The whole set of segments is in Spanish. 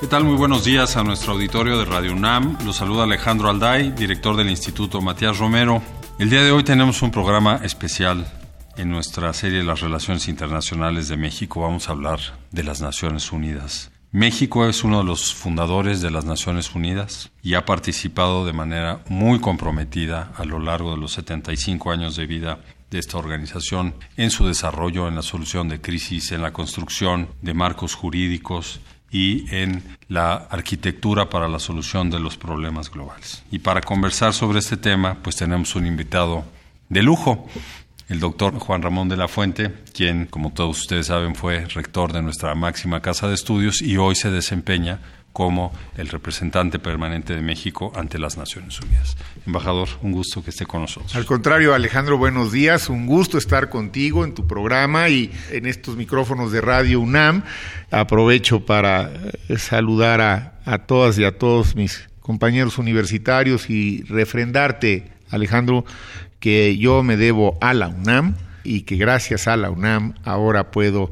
¿Qué tal? Muy buenos días a nuestro auditorio de Radio UNAM. Los saluda Alejandro Alday, director del Instituto Matías Romero. El día de hoy tenemos un programa especial en nuestra serie Las Relaciones Internacionales de México. Vamos a hablar de las Naciones Unidas. México es uno de los fundadores de las Naciones Unidas y ha participado de manera muy comprometida a lo largo de los 75 años de vida de esta organización en su desarrollo, en la solución de crisis, en la construcción de marcos jurídicos y en la arquitectura para la solución de los problemas globales. Y para conversar sobre este tema, pues tenemos un invitado de lujo, el doctor Juan Ramón de la Fuente, quien, como todos ustedes saben, fue rector de nuestra máxima casa de estudios y hoy se desempeña como el representante permanente de México ante las Naciones Unidas. Embajador, un gusto que esté con nosotros. Al contrario, Alejandro, buenos días. Un gusto estar contigo en tu programa y en estos micrófonos de Radio UNAM. Aprovecho para eh, saludar a, a todas y a todos mis compañeros universitarios y refrendarte, Alejandro, que yo me debo a la UNAM y que gracias a la UNAM ahora puedo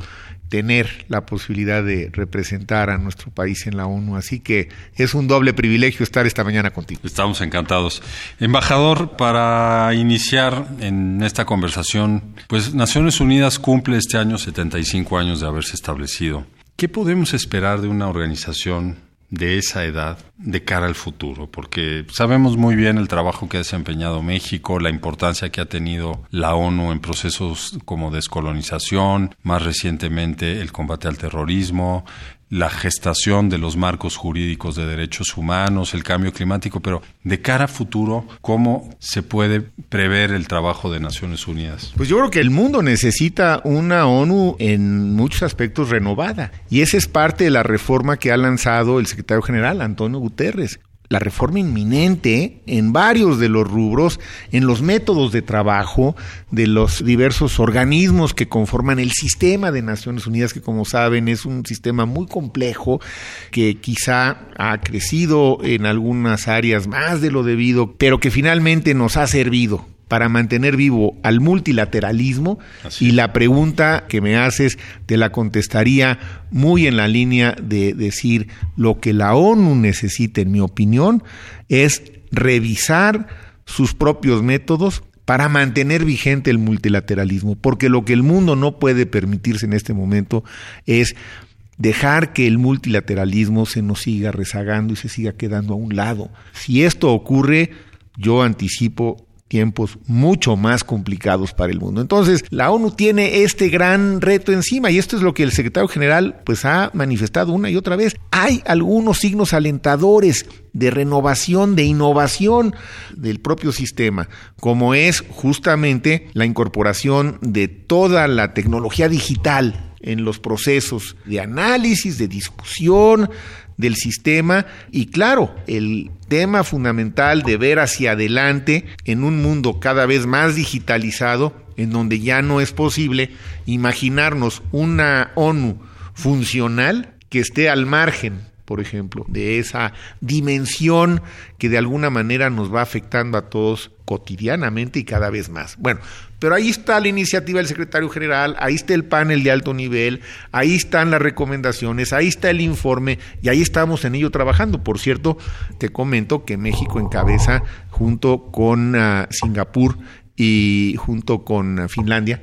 tener la posibilidad de representar a nuestro país en la ONU. Así que es un doble privilegio estar esta mañana contigo. Estamos encantados. Embajador, para iniciar en esta conversación, pues Naciones Unidas cumple este año 75 años de haberse establecido. ¿Qué podemos esperar de una organización de esa edad de cara al futuro, porque sabemos muy bien el trabajo que ha desempeñado México, la importancia que ha tenido la ONU en procesos como descolonización, más recientemente el combate al terrorismo, la gestación de los marcos jurídicos de derechos humanos, el cambio climático, pero de cara a futuro, ¿cómo se puede prever el trabajo de Naciones Unidas? Pues yo creo que el mundo necesita una ONU en muchos aspectos renovada y esa es parte de la reforma que ha lanzado el secretario general Antonio Guterres la reforma inminente en varios de los rubros, en los métodos de trabajo de los diversos organismos que conforman el sistema de Naciones Unidas, que como saben es un sistema muy complejo, que quizá ha crecido en algunas áreas más de lo debido, pero que finalmente nos ha servido para mantener vivo al multilateralismo. Y la pregunta que me haces te la contestaría muy en la línea de decir lo que la ONU necesita, en mi opinión, es revisar sus propios métodos para mantener vigente el multilateralismo, porque lo que el mundo no puede permitirse en este momento es dejar que el multilateralismo se nos siga rezagando y se siga quedando a un lado. Si esto ocurre, yo anticipo tiempos mucho más complicados para el mundo. Entonces, la ONU tiene este gran reto encima y esto es lo que el secretario general pues ha manifestado una y otra vez. Hay algunos signos alentadores de renovación, de innovación del propio sistema, como es justamente la incorporación de toda la tecnología digital en los procesos de análisis, de discusión, del sistema y claro, el tema fundamental de ver hacia adelante en un mundo cada vez más digitalizado, en donde ya no es posible imaginarnos una ONU funcional que esté al margen por ejemplo, de esa dimensión que de alguna manera nos va afectando a todos cotidianamente y cada vez más. Bueno, pero ahí está la iniciativa del secretario general, ahí está el panel de alto nivel, ahí están las recomendaciones, ahí está el informe y ahí estamos en ello trabajando. Por cierto, te comento que México encabeza junto con uh, Singapur y junto con Finlandia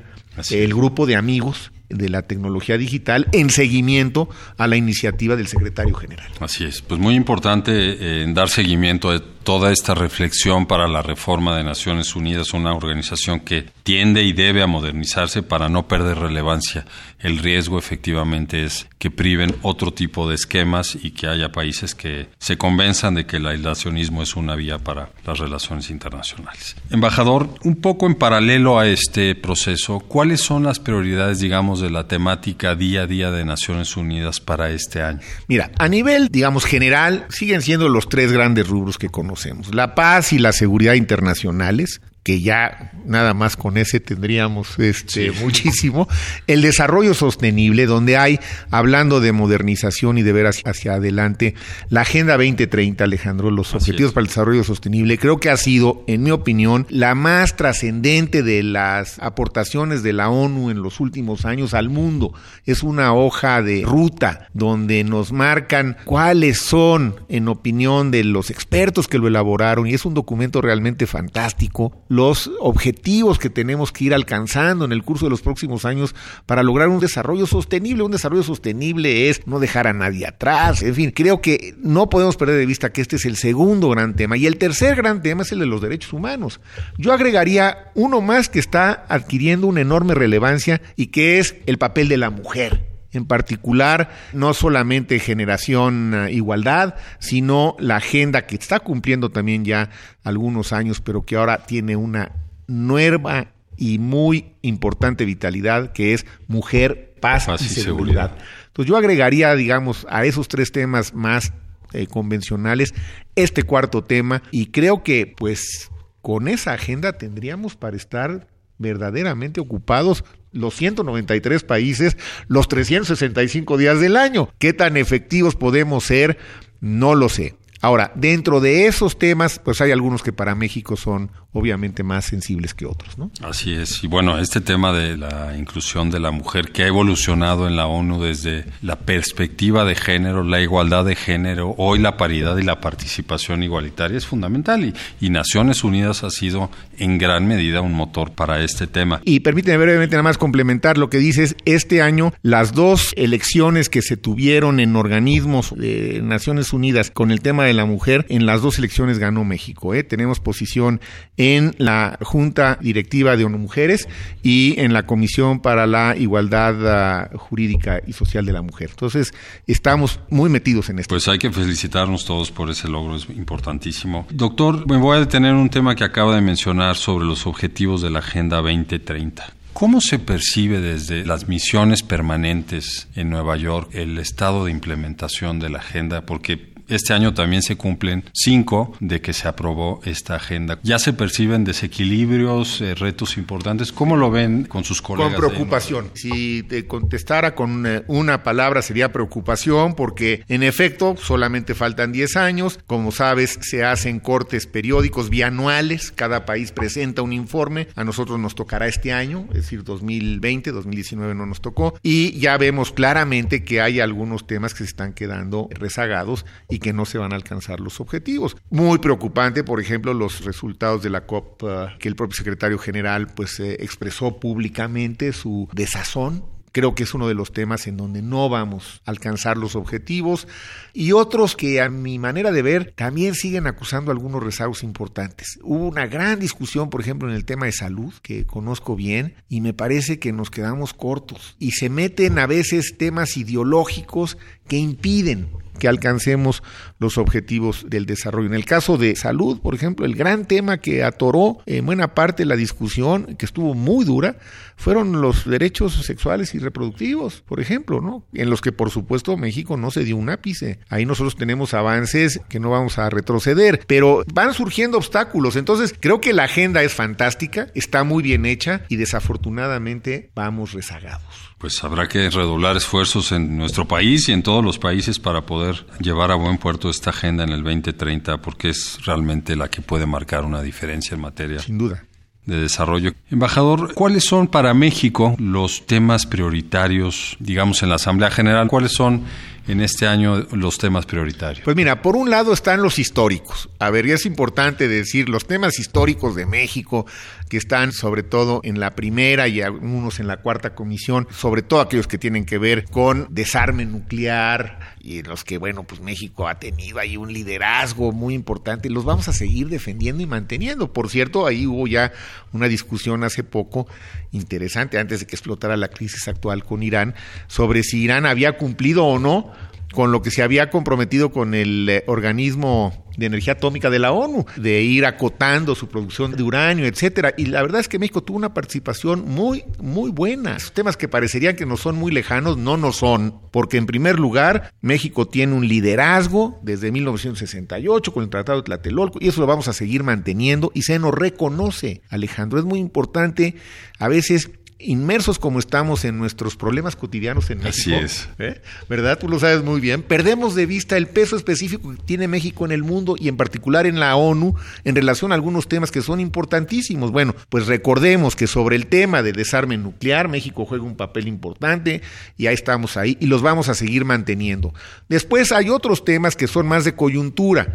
el grupo de amigos de la tecnología digital en seguimiento a la iniciativa del secretario general. Así es, pues muy importante eh, dar seguimiento a toda esta reflexión para la reforma de Naciones Unidas, una organización que tiende y debe a modernizarse para no perder relevancia. El riesgo efectivamente es que priven otro tipo de esquemas y que haya países que se convenzan de que el aislacionismo es una vía para las relaciones internacionales. Embajador, un poco en paralelo a este proceso, ¿cuáles son las prioridades, digamos, de la temática día a día de Naciones Unidas para este año? Mira, a nivel, digamos, general, siguen siendo los tres grandes rubros que conocemos. La paz y la seguridad internacionales, que ya nada más con ese tendríamos este muchísimo, el desarrollo sostenible, donde hay, hablando de modernización y de ver hacia, adelante, la Agenda 2030, Alejandro, los objetivos para el desarrollo sostenible, creo que ha sido, en mi opinión, la más trascendente de las aportaciones de la ONU en los últimos años al mundo. Es una hoja de ruta donde nos marcan cuáles son, en opinión de los expertos que lo elaboraron, y es un documento realmente fantástico los objetivos que tenemos que ir alcanzando en el curso de los próximos años para lograr un desarrollo sostenible. Un desarrollo sostenible es no dejar a nadie atrás. En fin, creo que no podemos perder de vista que este es el segundo gran tema. Y el tercer gran tema es el de los derechos humanos. Yo agregaría uno más que está adquiriendo una enorme relevancia y que es el papel de la mujer en particular, no solamente generación eh, igualdad, sino la agenda que está cumpliendo también ya algunos años, pero que ahora tiene una nueva y muy importante vitalidad, que es mujer, paz, y, seguridad. Entonces yo agregaría, digamos, a esos tres temas más eh, convencionales este cuarto tema y creo que pues con esa agenda tendríamos para estar verdaderamente ocupados los 193 países los 365 días del año. ¿Qué tan efectivos podemos ser? No lo sé. Ahora, dentro de esos temas, pues hay algunos que para México son obviamente más sensibles que otros, ¿no? Así es. Y bueno, este tema de la inclusión de la mujer que ha evolucionado en la ONU desde la perspectiva de género, la igualdad de género, hoy la paridad y la participación igualitaria es fundamental y, y Naciones Unidas ha sido en gran medida un motor para este tema. Y permíteme brevemente nada más complementar lo que dices, este año las dos elecciones que se tuvieron en organismos de Naciones Unidas con el tema de la mujer, en las dos elecciones ganó México, ¿eh? Tenemos posición en la Junta Directiva de ONU Mujeres y en la Comisión para la Igualdad ah, Jurídica y Social de la Mujer. Entonces, estamos muy metidos en esto. Pues hay que felicitarnos todos por ese logro, es importantísimo. Doctor, me voy a detener en un tema que acaba de mencionar sobre los objetivos de la Agenda 2030. ¿Cómo se percibe desde las misiones permanentes en Nueva York el estado de implementación de la agenda? Porque este año también se cumplen cinco de que se aprobó esta agenda. ¿Ya se perciben desequilibrios, eh, retos importantes? ¿Cómo lo ven con sus colegas? Con preocupación. Si te contestara con eh, una palabra sería preocupación porque en efecto solamente faltan 10 años. Como sabes, se hacen cortes periódicos bianuales. Cada país presenta un informe. A nosotros nos tocará este año, es decir, 2020, 2019 no nos tocó. Y ya vemos claramente que hay algunos temas que se están quedando rezagados y que no se van a alcanzar los objetivos. Muy preocupante, por ejemplo, los resultados de la COP uh, que el propio secretario general pues eh, expresó públicamente su desazón creo que es uno de los temas en donde no vamos a alcanzar los objetivos y otros que a mi manera de ver también siguen acusando algunos rezagos importantes. Hubo una gran discusión, por ejemplo, en el tema de salud, que conozco bien, y me parece que nos quedamos cortos y se meten a veces temas ideológicos que impiden que alcancemos los objetivos del desarrollo. En el caso de salud, por ejemplo, el gran tema que atoró en buena parte la discusión, que estuvo muy dura, fueron los derechos sexuales y reproductivos, por ejemplo, ¿no? En los que, por supuesto, México no se dio un ápice. Ahí nosotros tenemos avances que no vamos a retroceder, pero van surgiendo obstáculos. Entonces, creo que la agenda es fantástica, está muy bien hecha y desafortunadamente vamos rezagados pues habrá que redoblar esfuerzos en nuestro país y en todos los países para poder llevar a buen puerto esta agenda en el 2030, porque es realmente la que puede marcar una diferencia en materia. Sin duda de desarrollo. Embajador, ¿cuáles son para México los temas prioritarios, digamos, en la Asamblea General? ¿Cuáles son en este año los temas prioritarios? Pues mira, por un lado están los históricos. A ver, es importante decir los temas históricos de México, que están sobre todo en la primera y algunos en la cuarta comisión, sobre todo aquellos que tienen que ver con desarme nuclear y en los que, bueno, pues México ha tenido ahí un liderazgo muy importante los vamos a seguir defendiendo y manteniendo. Por cierto, ahí hubo ya una discusión hace poco interesante, antes de que explotara la crisis actual con Irán, sobre si Irán había cumplido o no con lo que se había comprometido con el eh, organismo de energía atómica de la ONU, de ir acotando su producción de uranio, etcétera. Y la verdad es que México tuvo una participación muy, muy buena. Temas que parecerían que no son muy lejanos, no nos son, porque en primer lugar, México tiene un liderazgo desde 1968 con el Tratado de Tlatelolco y eso lo vamos a seguir manteniendo y se nos reconoce, Alejandro. Es muy importante a veces inmersos como estamos en nuestros problemas cotidianos en México, Así es. ¿eh? ¿verdad? Tú lo sabes muy bien. Perdemos de vista el peso específico que tiene México en el mundo y en particular en la ONU en relación a algunos temas que son importantísimos. Bueno, pues recordemos que sobre el tema de desarme nuclear, México juega un papel importante y ahí estamos ahí y los vamos a seguir manteniendo. Después hay otros temas que son más de coyuntura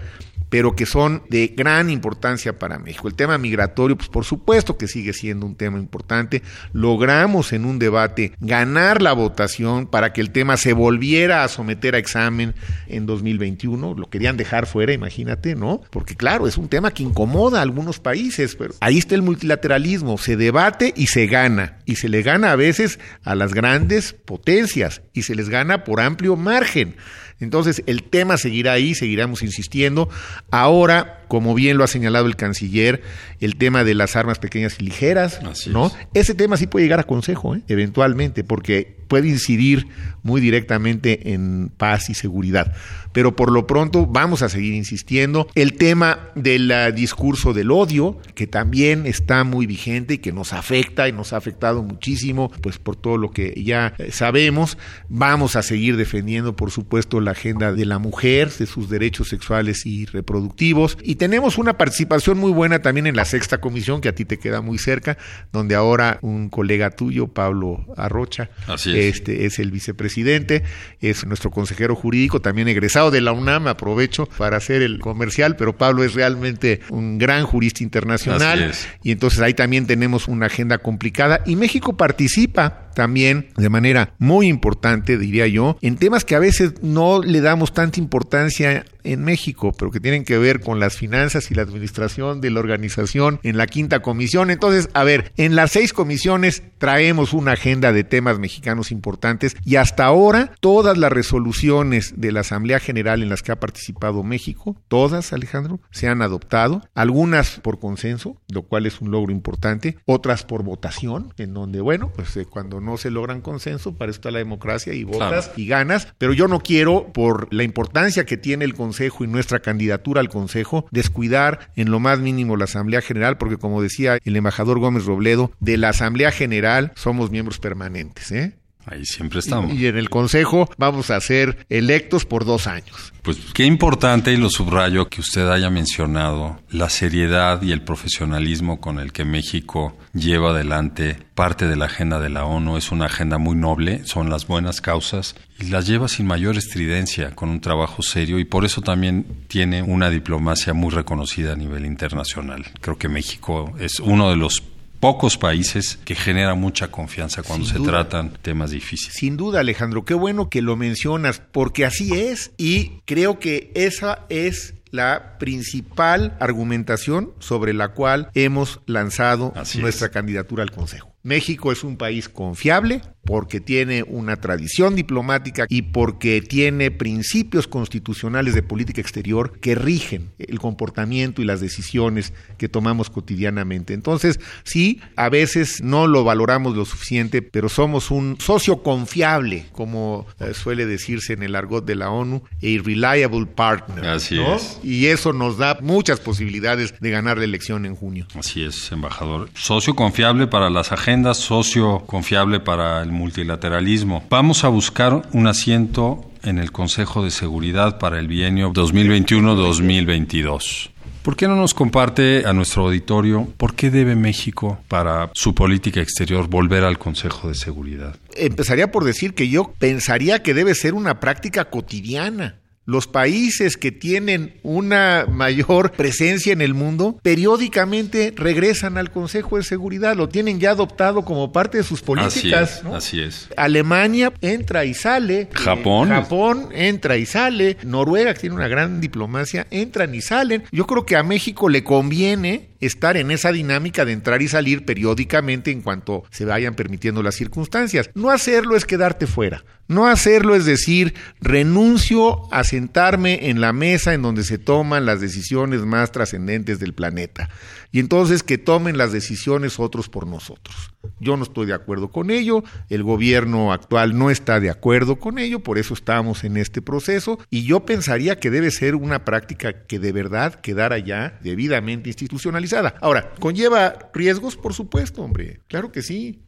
pero que son de gran importancia para México. El tema migratorio, pues por supuesto que sigue siendo un tema importante. Logramos en un debate ganar la votación para que el tema se volviera a someter a examen en 2021. Lo querían dejar fuera, imagínate, ¿no? Porque claro, es un tema que incomoda a algunos países, pero ahí está el multilateralismo, se debate y se gana. Y se le gana a veces a las grandes potencias y se les gana por amplio margen. Entonces, el tema seguirá ahí, seguiremos insistiendo. Ahora, como bien lo ha señalado el canciller, el tema de las armas pequeñas y ligeras, Así ¿no? es. Ese tema sí puede llegar a consejo, ¿eh? eventualmente, porque puede incidir muy directamente en paz y seguridad. Pero por lo pronto vamos a seguir insistiendo. El tema del ah, discurso del odio, que también está muy vigente y que nos afecta y nos ha afectado muchísimo, pues por todo lo que ya eh, sabemos. Vamos a seguir defendiendo, por supuesto, la agenda de la mujer, de sus derechos sexuales y reproductivos. Y tenemos una participación muy buena también en la sexta comisión, que a ti te queda muy cerca, donde ahora un colega tuyo, Pablo Arrocha, Así es. este es el vicepresidente, es nuestro consejero jurídico, también egresado de la UNAM, aprovecho para hacer el comercial, pero Pablo es realmente un gran jurista internacional y entonces ahí también tenemos una agenda complicada. Y México participa también de manera muy importante, diría yo, en temas que a veces no le damos tanta importancia en México, pero que tienen que ver con las finanzas y la administración de la organización en la quinta comisión. Entonces, a ver, en las seis comisiones traemos una agenda de temas mexicanos importantes y hasta ahora todas las resoluciones de la Asamblea General en las que ha participado México, todas, Alejandro, se han adoptado, algunas por consenso, lo cual es un logro importante, otras por votación, en donde, bueno, pues eh, cuando no se logran consenso, para eso está la democracia y votas Claro. y ganas, pero yo no quiero, por la importancia que tiene el Consejo y nuestra candidatura al Consejo, descuidar en lo más mínimo la Asamblea General, porque como decía el embajador Gómez Robledo, de la Asamblea General somos miembros permanentes, ¿eh? Ahí siempre estamos. Y en el Consejo vamos a ser electos por dos años. Pues qué importante, y lo subrayo, que usted haya mencionado la seriedad y el profesionalismo con el que México lleva adelante parte de la agenda de la ONU. Es una agenda muy noble, son las buenas causas, y las lleva sin mayor estridencia, con un trabajo serio, y por eso también tiene una diplomacia muy reconocida a nivel internacional. Creo que México es uno de los pocos países que genera mucha confianza cuando Sin se duda. tratan temas difíciles. Sin duda, Alejandro, qué bueno que lo mencionas, porque así es y creo que esa es la principal argumentación sobre la cual hemos lanzado Así nuestra es. candidatura al Consejo. México es un país confiable porque tiene una tradición diplomática y porque tiene principios constitucionales de política exterior que rigen el comportamiento y las decisiones que tomamos cotidianamente. Entonces, sí, a veces no lo valoramos lo suficiente, pero somos un socio confiable, como eh, suele decirse en el argot de la ONU, a reliable partner. Así ¿no? es. Y eso nos da muchas posibilidades de ganar la elección en junio. Así es, embajador. Socio confiable para las socio confiable para el multilateralismo. Vamos a buscar un asiento en el Consejo de Seguridad para el bienio 2021-2022. ¿Por qué no nos comparte a nuestro auditorio por qué debe México para su política exterior volver al Consejo de Seguridad? Empezaría por decir que yo pensaría que debe ser una práctica cotidiana. Los países que tienen una mayor presencia en el mundo periódicamente regresan al Consejo de Seguridad, lo tienen ya adoptado como parte de sus Así políticas. es, ¿no? así es. Alemania entra y sale. Japón. Eh, Japón entra y sale. Noruega, que tiene una gran diplomacia, entran y salen. Yo creo que a México le conviene estar en esa dinámica de entrar y salir periódicamente en cuanto se vayan permitiendo las circunstancias. No hacerlo es quedarte fuera. No hacerlo es decir, renuncio a sentarme en la mesa en donde se toman las decisiones más trascendentes del planeta. Y entonces que tomen las decisiones otros por nosotros. Yo no estoy de acuerdo con ello, el gobierno actual no está de acuerdo con ello, por eso estamos en este proceso y yo pensaría que debe ser una práctica que de verdad quedara ya debidamente institucionalizada. Ahora, ¿conlleva riesgos? Por supuesto, hombre, claro que sí.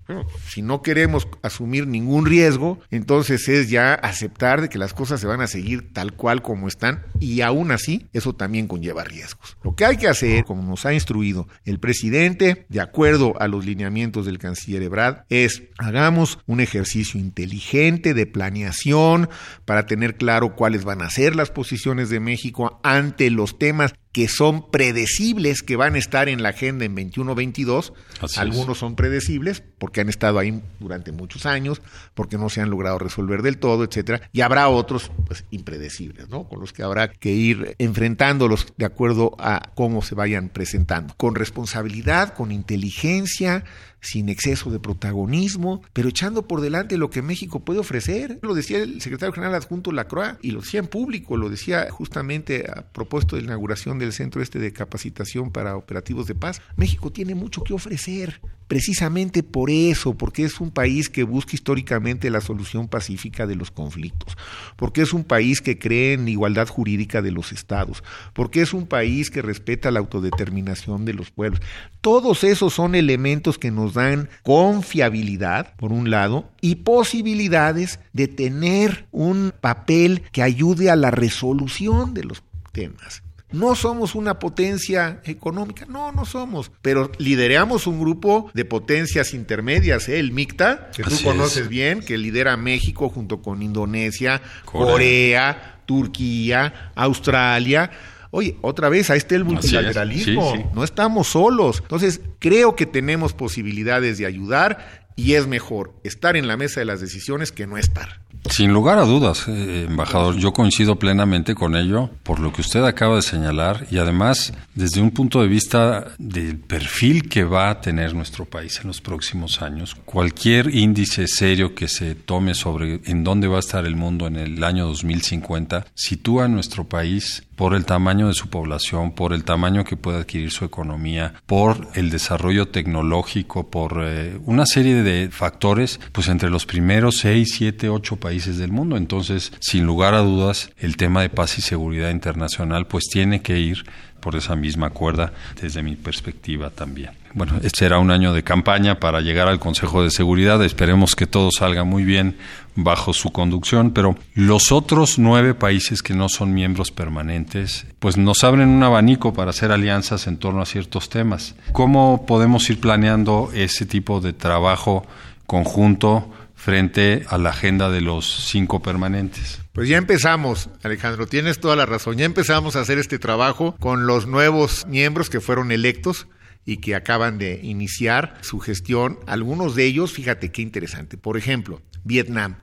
Si no queremos asumir ningún riesgo, entonces es ya aceptar de que las cosas se van a seguir tal cual como están y aún así eso también conlleva riesgos. Lo que hay que hacer, como nos ha instruido el presidente, de acuerdo a los lineamientos del canciller Ebrard, es hagamos un ejercicio inteligente de planeación para tener claro cuáles van a ser las posiciones de México ante los temas que son predecibles, que van a estar en la agenda en 21-22. Algunos son predecibles porque han estado ahí durante muchos años, porque no se han logrado resolver del todo, etcétera. Y habrá otros pues, impredecibles, ¿no? Con los que habrá que ir enfrentándolos de acuerdo a cómo se vayan presentando. Con responsabilidad, con inteligencia, sin exceso de protagonismo, pero echando por delante lo que México puede ofrecer. Lo decía el secretario general adjunto Lacroix y lo decía en público, lo decía justamente a propósito de la inauguración del Centro Este de Capacitación para Operativos de Paz. México tiene mucho que ofrecer, precisamente por eso, porque es un país que busca históricamente la solución pacífica de los conflictos, porque es un país que cree en igualdad jurídica de los estados, porque es un país que respeta la autodeterminación de los pueblos. Todos esos son elementos que nos dan confiabilidad, por un lado, y posibilidades de tener un papel que ayude a la resolución de los temas. No somos una potencia económica, no, no somos, pero lideramos un grupo de potencias intermedias, ¿eh? el MICTA, que tú conoces bien, que lidera México junto con Indonesia, Corea, Turquía, Australia. Oye, otra vez, ahí está el multilateralismo, no estamos solos. Entonces, creo que tenemos posibilidades de ayudar y es mejor estar en la mesa de las decisiones que no estar. Sin lugar a dudas, eh, embajador, yo coincido plenamente con ello por lo que usted acaba de señalar y además desde un punto de vista del perfil que va a tener nuestro país en los próximos años. Cualquier índice serio que se tome sobre en dónde va a estar el mundo en el año 2050 sitúa a nuestro país por el tamaño de su población, por el tamaño que puede adquirir su economía, por el desarrollo tecnológico, por eh, una serie de factores, pues entre los primeros seis, siete, ocho países del mundo. Entonces, sin lugar a dudas, el tema de paz y seguridad internacional, pues tiene que ir por esa misma cuerda desde mi perspectiva también. Bueno, este será un año de campaña para llegar al Consejo de Seguridad. Esperemos que todo salga muy bien bajo su conducción, pero los otros nueve países que no son miembros permanentes, pues nos abren un abanico para hacer alianzas en torno a ciertos temas. ¿Cómo podemos ir planeando ese tipo de trabajo conjunto frente a la agenda de los cinco permanentes? Pues ya empezamos, Alejandro, tienes toda la razón. Ya empezamos a hacer este trabajo con los nuevos miembros que fueron electos y que acaban de iniciar su gestión. Algunos de ellos, fíjate qué interesante. Por ejemplo, Vietnam.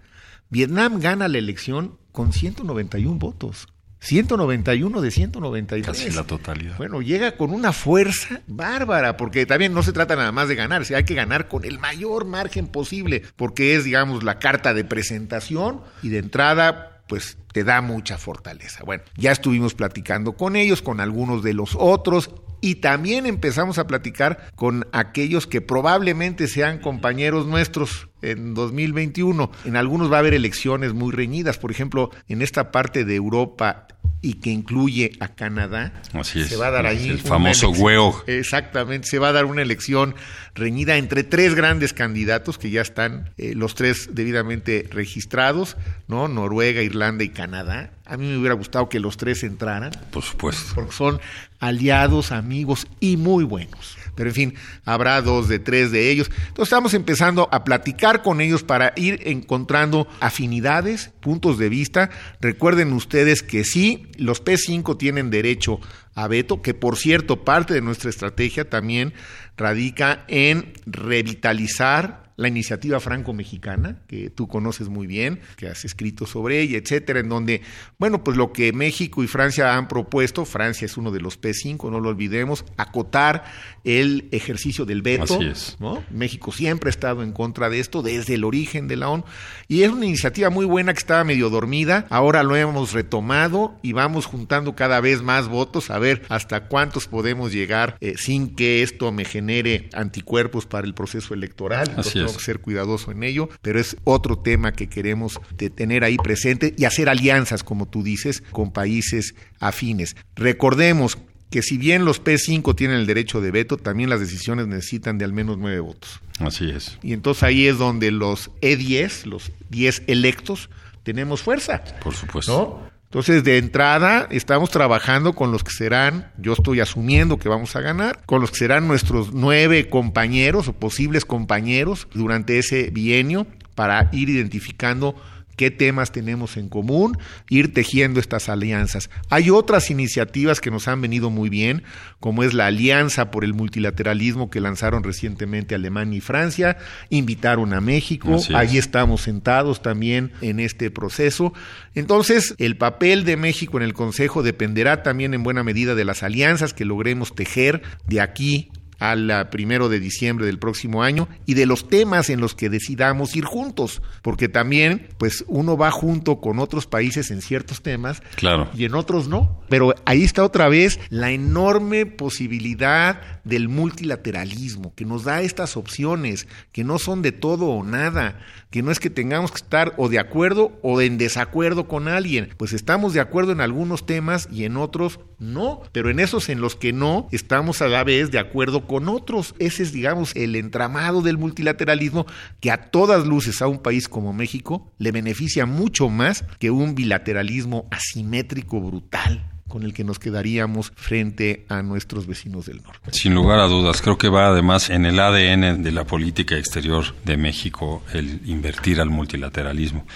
Vietnam gana la elección con 191 votos. 191 de 193. Casi la totalidad. Bueno, llega con una fuerza bárbara, porque también no se trata nada más de ganar, hay que ganar con el mayor margen posible, porque es, digamos, la carta de presentación y de entrada pues te da mucha fortaleza. Bueno, ya estuvimos platicando con ellos, con algunos de los otros, y también empezamos a platicar con aquellos que probablemente sean compañeros nuestros en 2021. En algunos va a haber elecciones muy reñidas, por ejemplo, en esta parte de Europa y que incluye a Canadá. Así es. Se va a dar ahí el famoso huevo. Exactamente, se va a dar una elección reñida entre tres grandes candidatos que ya están eh, los tres debidamente registrados, ¿no? Noruega, Irlanda y Canadá. A mí me hubiera gustado que los tres entraran. Por supuesto. Porque son aliados, amigos y muy buenos pero en fin, habrá dos de tres de ellos. Entonces estamos empezando a platicar con ellos para ir encontrando afinidades, puntos de vista. Recuerden ustedes que sí, los P5 tienen derecho a veto, que por cierto, parte de nuestra estrategia también radica en revitalizar la iniciativa franco-mexicana, que tú conoces muy bien, que has escrito sobre ella, etcétera, en donde, bueno, pues lo que México y Francia han propuesto, Francia es uno de los P5, no lo olvidemos, acotar el ejercicio del veto. Así es. ¿no? México siempre ha estado en contra de esto desde el origen de la ONU, y es una iniciativa muy buena que estaba medio dormida, ahora lo hemos retomado y vamos juntando cada vez más votos, a ver hasta cuántos podemos llegar eh, sin que esto me genere anticuerpos para el proceso electoral. Así tengo que ser cuidadoso en ello, pero es otro tema que queremos tener ahí presente y hacer alianzas, como tú dices, con países afines. Recordemos que si bien los P5 tienen el derecho de veto, también las decisiones necesitan de al menos nueve votos. Así es. Y entonces ahí es donde los E10, los 10 electos, tenemos fuerza. Por supuesto. ¿no? Entonces, de entrada, estamos trabajando con los que serán, yo estoy asumiendo que vamos a ganar, con los que serán nuestros nueve compañeros o posibles compañeros durante ese bienio para ir identificando qué temas tenemos en común, ir tejiendo estas alianzas. Hay otras iniciativas que nos han venido muy bien, como es la Alianza por el Multilateralismo que lanzaron recientemente Alemania y Francia, invitaron a México, es. ahí estamos sentados también en este proceso. Entonces, el papel de México en el Consejo dependerá también en buena medida de las alianzas que logremos tejer de aquí al primero de diciembre del próximo año y de los temas en los que decidamos ir juntos, porque también pues uno va junto con otros países en ciertos temas Claro. y en otros no. Pero ahí está otra vez la enorme posibilidad del multilateralismo, que nos da estas opciones, que no son de todo o nada, que no es que tengamos que estar o de acuerdo o en desacuerdo con alguien, pues estamos de acuerdo en algunos temas y en otros no, pero en esos en los que no, estamos a la vez de acuerdo con otros. Ese es, digamos, el entramado del multilateralismo que a todas luces a un país como México le beneficia mucho más que un bilateralismo asimétrico brutal con el que nos quedaríamos frente a nuestros vecinos del norte. Sin lugar a dudas, creo que va además en el ADN de la política exterior de México el invertir al multilateralismo.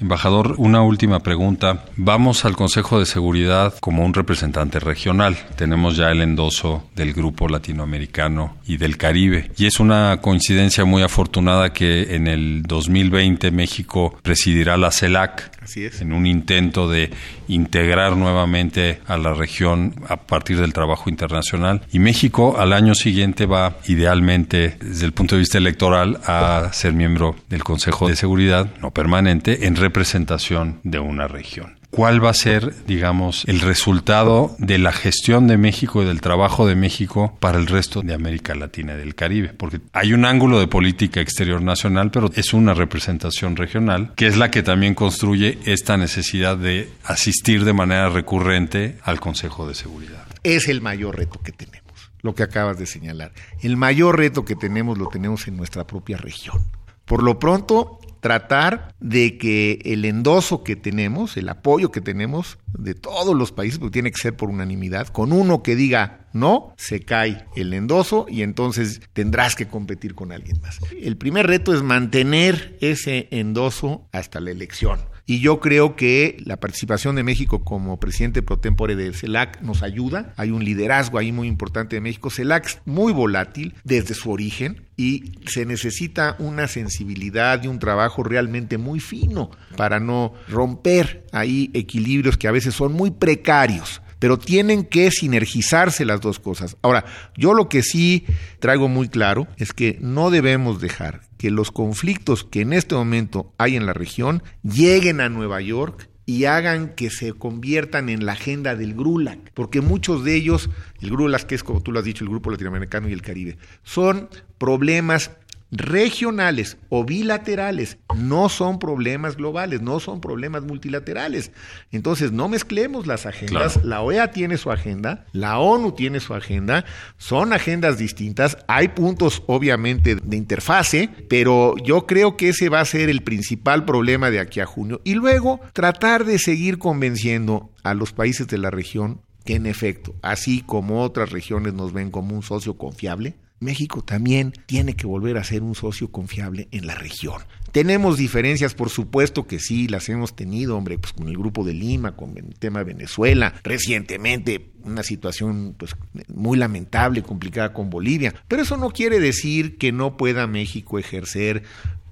Embajador, una última pregunta. Vamos al Consejo de Seguridad como un representante regional. Tenemos ya el endoso del Grupo Latinoamericano y del Caribe. Y es una coincidencia muy afortunada que en el 2020 México presidirá la CELAC Así es. en un intento de integrar nuevamente a la región a partir del trabajo internacional. Y México al año siguiente va idealmente, desde el punto de vista electoral, a ser miembro del Consejo de Seguridad, no permanente, en representación de una región. ¿Cuál va a ser, digamos, el resultado de la gestión de México y del trabajo de México para el resto de América Latina y del Caribe? Porque hay un ángulo de política exterior nacional, pero es una representación regional, que es la que también construye esta necesidad de asistir de manera recurrente al Consejo de Seguridad. Es el mayor reto que tenemos, lo que acabas de señalar. El mayor reto que tenemos lo tenemos en nuestra propia región. Por lo pronto, tratar de que el endoso que tenemos, el apoyo que tenemos de todos los países, porque tiene que ser por unanimidad, con uno que diga no, se cae el endoso y entonces tendrás que competir con alguien más. El primer reto es mantener ese endoso hasta la elección. Y yo creo que la participación de México como presidente pro tempore de CELAC nos ayuda. Hay un liderazgo ahí muy importante de México. CELAC es muy volátil desde su origen y se necesita una sensibilidad y un trabajo realmente muy fino para no romper ahí equilibrios que a veces son muy precarios pero tienen que sinergizarse las dos cosas. Ahora, yo lo que sí traigo muy claro es que no debemos dejar que los conflictos que en este momento hay en la región lleguen a Nueva York y hagan que se conviertan en la agenda del GRULAC, porque muchos de ellos, el GRULAC, que es como tú lo has dicho, el Grupo Latinoamericano y el Caribe, son problemas regionales o bilaterales, no son problemas globales, no son problemas multilaterales. Entonces, no mezclemos las agendas. Claro. La OEA tiene su agenda, la ONU tiene su agenda, son agendas distintas, hay puntos obviamente de interfase, pero yo creo que ese va a ser el principal problema de aquí a junio. Y luego, tratar de seguir convenciendo a los países de la región que en efecto, así como otras regiones nos ven como un socio confiable, México también tiene que volver a ser un socio confiable en la región. Tenemos diferencias, por supuesto que sí, las hemos tenido, hombre, pues con el grupo de Lima, con el tema de Venezuela, recientemente una situación pues muy lamentable, complicada con Bolivia, pero eso no quiere decir que no pueda México ejercer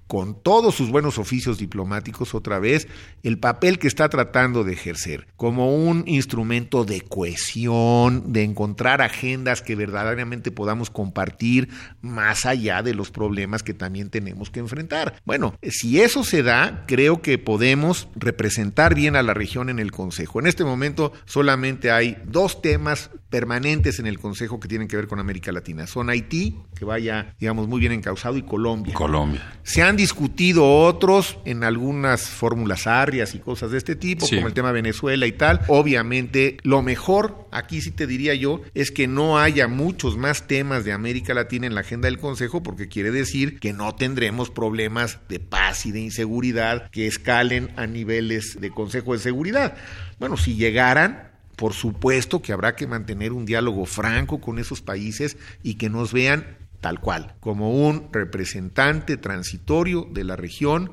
con todos sus buenos oficios diplomáticos otra vez, el papel que está tratando de ejercer como un instrumento de cohesión, de encontrar agendas que verdaderamente podamos compartir más allá de los problemas que también tenemos que enfrentar. Bueno, si eso se da, creo que podemos representar bien a la región en el Consejo. En este momento solamente hay dos temas permanentes en el Consejo que tienen que ver con América Latina. Son Haití, que vaya, digamos, muy bien encausado, y Colombia. Colombia. Se han discutido otros en algunas fórmulas arrias y cosas de este tipo, como el tema Venezuela y tal. Obviamente, lo mejor, aquí sí te diría yo, es que no haya muchos más temas de América Latina en la agenda del Consejo, porque quiere decir que no tendremos problemas de paz y de inseguridad que escalen a niveles de Consejo de Seguridad. Bueno, si llegaran, por supuesto que habrá que mantener un diálogo franco con esos países y que nos vean tal cual, como un representante transitorio de la región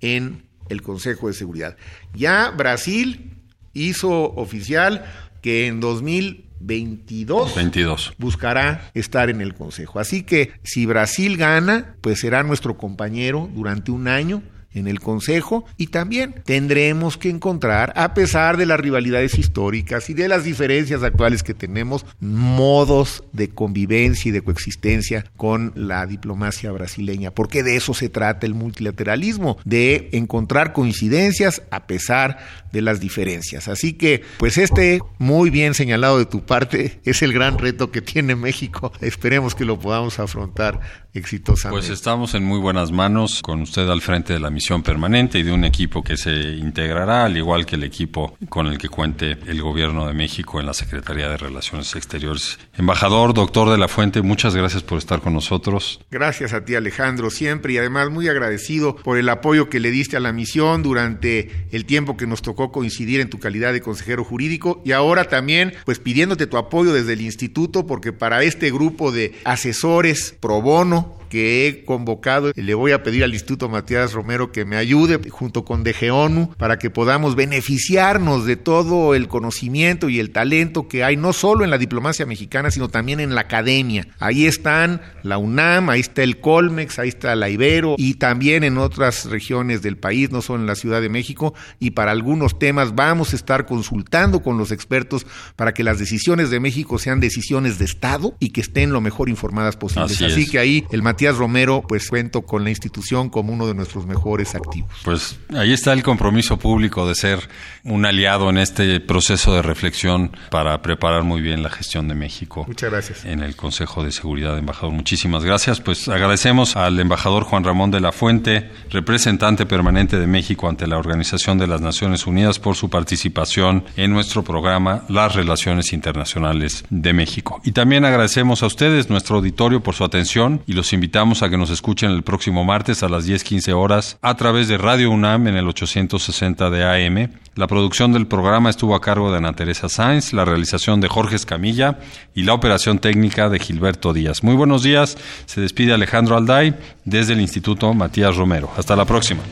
en el Consejo de Seguridad. Ya Brasil hizo oficial que en 2022 22. buscará estar en el Consejo. Así que si Brasil gana, pues será nuestro compañero durante un año en el Consejo y también tendremos que encontrar, a pesar de las rivalidades históricas y de las diferencias actuales que tenemos, modos de convivencia y de coexistencia con la diplomacia brasileña, porque de eso se trata el multilateralismo, de encontrar coincidencias a pesar de las diferencias. Así que, pues este, muy bien señalado de tu parte, es el gran reto que tiene México. Esperemos que lo podamos afrontar exitosamente. Pues estamos en muy buenas manos con usted al frente de la misión permanente y de un equipo que se integrará, al igual que el equipo con el que cuente el Gobierno de México en la Secretaría de Relaciones Exteriores. Embajador, doctor de la Fuente, muchas gracias por estar con nosotros. Gracias a ti, Alejandro, siempre y además muy agradecido por el apoyo que le diste a la misión durante el tiempo que nos tocó coincidir en tu calidad de consejero jurídico y ahora también, pues pidiéndote tu apoyo desde el instituto, porque para este grupo de asesores pro bono, que he convocado. Le voy a pedir al Instituto Matías Romero que me ayude junto con DGONU para que podamos beneficiarnos de todo el conocimiento y el talento que hay no solo en la diplomacia mexicana, sino también en la academia. Ahí están la UNAM, ahí está el Colmex, ahí está la Ibero y también en otras regiones del país, no solo en la Ciudad de México. Y para algunos temas vamos a estar consultando con los expertos para que las decisiones de México sean decisiones de Estado y que estén lo mejor informadas posibles. Así, Así es. que ahí el Matías Romero, pues cuento con la institución como uno de nuestros mejores activos. Pues ahí está el compromiso público de ser un aliado en este proceso de reflexión para preparar muy bien la gestión de México. Muchas gracias. En el Consejo de Seguridad, embajador. Muchísimas gracias. Pues agradecemos al embajador Juan Ramón de la Fuente, representante permanente de México ante la Organización de las Naciones Unidas, por su participación en nuestro programa Las Relaciones Internacionales de México. Y también agradecemos a ustedes, nuestro auditorio, por su atención y los invitamos a que nos escuchen el próximo martes a las 10:15 horas a través de Radio UNAM en el 860 de AM. La producción del programa estuvo a cargo de Ana Teresa Sáenz, la realización de Jorge Escamilla y la operación técnica de Gilberto Díaz. Muy buenos días. Se despide Alejandro Alday desde el Instituto Matías Romero. Hasta la próxima.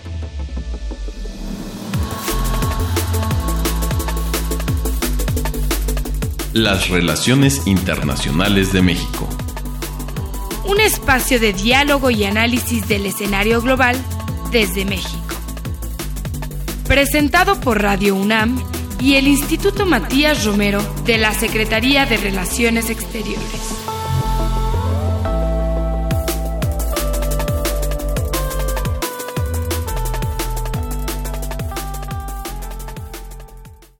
Las relaciones internacionales de México. Un espacio de diálogo y análisis del escenario global desde México. Presentado por Radio UNAM y el Instituto Matías Romero de la Secretaría de Relaciones Exteriores.